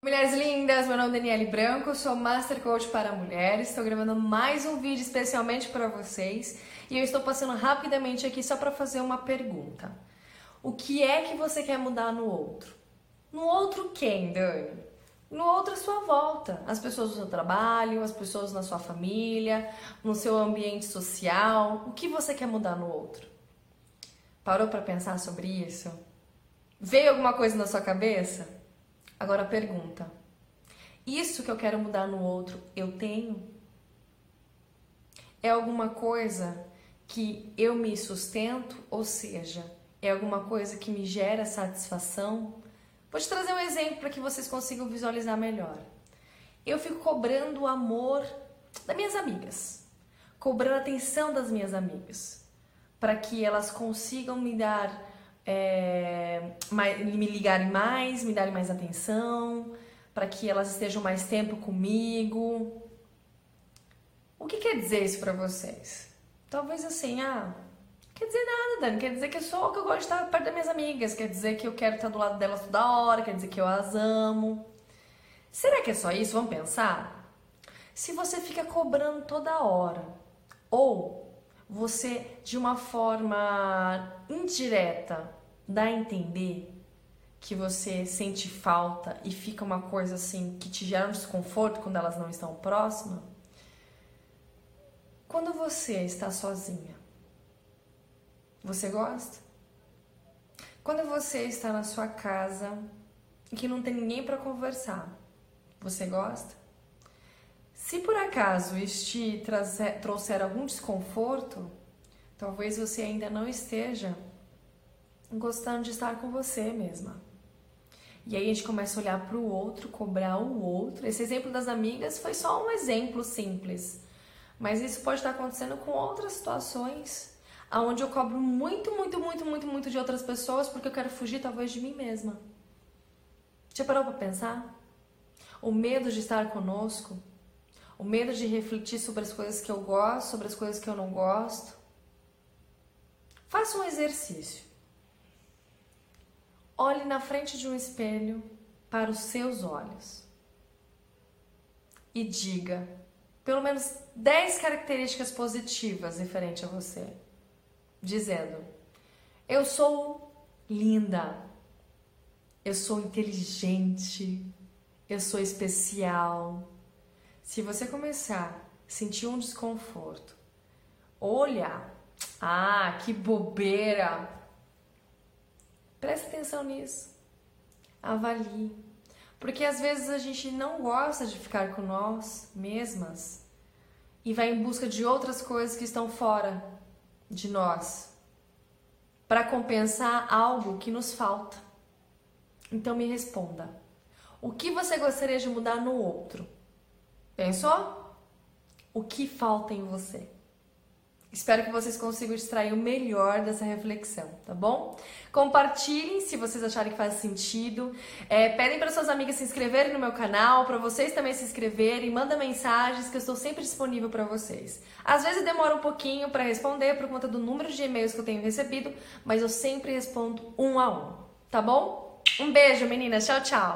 Mulheres lindas, meu nome é Daniele Branco, sou Master Coach para mulheres. Estou gravando mais um vídeo especialmente para vocês e eu estou passando rapidamente aqui só para fazer uma pergunta. O que é que você quer mudar no outro? No outro quem, Dani? No outro à sua volta. As pessoas do seu trabalho, as pessoas na sua família, no seu ambiente social. O que você quer mudar no outro? Parou para pensar sobre isso? Veio alguma coisa na sua cabeça? Agora pergunta: isso que eu quero mudar no outro, eu tenho? É alguma coisa que eu me sustento, ou seja, é alguma coisa que me gera satisfação? Vou te trazer um exemplo para que vocês consigam visualizar melhor. Eu fico cobrando o amor das minhas amigas, cobrando a atenção das minhas amigas, para que elas consigam me dar é, me ligarem mais, me darem mais atenção, para que elas estejam mais tempo comigo. O que quer dizer isso para vocês? Talvez assim, ah, quer dizer nada, Dani. Quer dizer que eu sou que eu gosto de estar perto das minhas amigas, quer dizer que eu quero estar do lado delas toda hora, quer dizer que eu as amo. Será que é só isso? Vamos pensar? Se você fica cobrando toda hora, ou você de uma forma indireta dá a entender que você sente falta e fica uma coisa assim que te gera um desconforto quando elas não estão próximas? Quando você está sozinha, você gosta? Quando você está na sua casa e que não tem ninguém para conversar, você gosta? Se por acaso isso te trouxer algum desconforto, talvez você ainda não esteja gostando de estar com você mesma. E aí a gente começa a olhar para o outro, cobrar o outro. Esse exemplo das amigas foi só um exemplo simples. Mas isso pode estar acontecendo com outras situações, aonde eu cobro muito, muito, muito, muito, muito de outras pessoas porque eu quero fugir talvez de mim mesma. Já parou para pensar? O medo de estar conosco, o medo de refletir sobre as coisas que eu gosto, sobre as coisas que eu não gosto. Faça um exercício. Olhe na frente de um espelho para os seus olhos e diga pelo menos 10 características positivas referente a você, dizendo: Eu sou linda, eu sou inteligente, eu sou especial. Se você começar a sentir um desconforto, olha, ah, que bobeira, Preste atenção nisso. Avalie. Porque às vezes a gente não gosta de ficar com nós mesmas e vai em busca de outras coisas que estão fora de nós para compensar algo que nos falta. Então me responda: o que você gostaria de mudar no outro? Pensou? O que falta em você? Espero que vocês consigam extrair o melhor dessa reflexão, tá bom? Compartilhem se vocês acharem que faz sentido. É, pedem para suas amigas se inscreverem no meu canal, para vocês também se inscreverem. Manda mensagens que eu estou sempre disponível para vocês. Às vezes demora um pouquinho para responder por conta do número de e-mails que eu tenho recebido, mas eu sempre respondo um a um, tá bom? Um beijo, meninas. Tchau, tchau.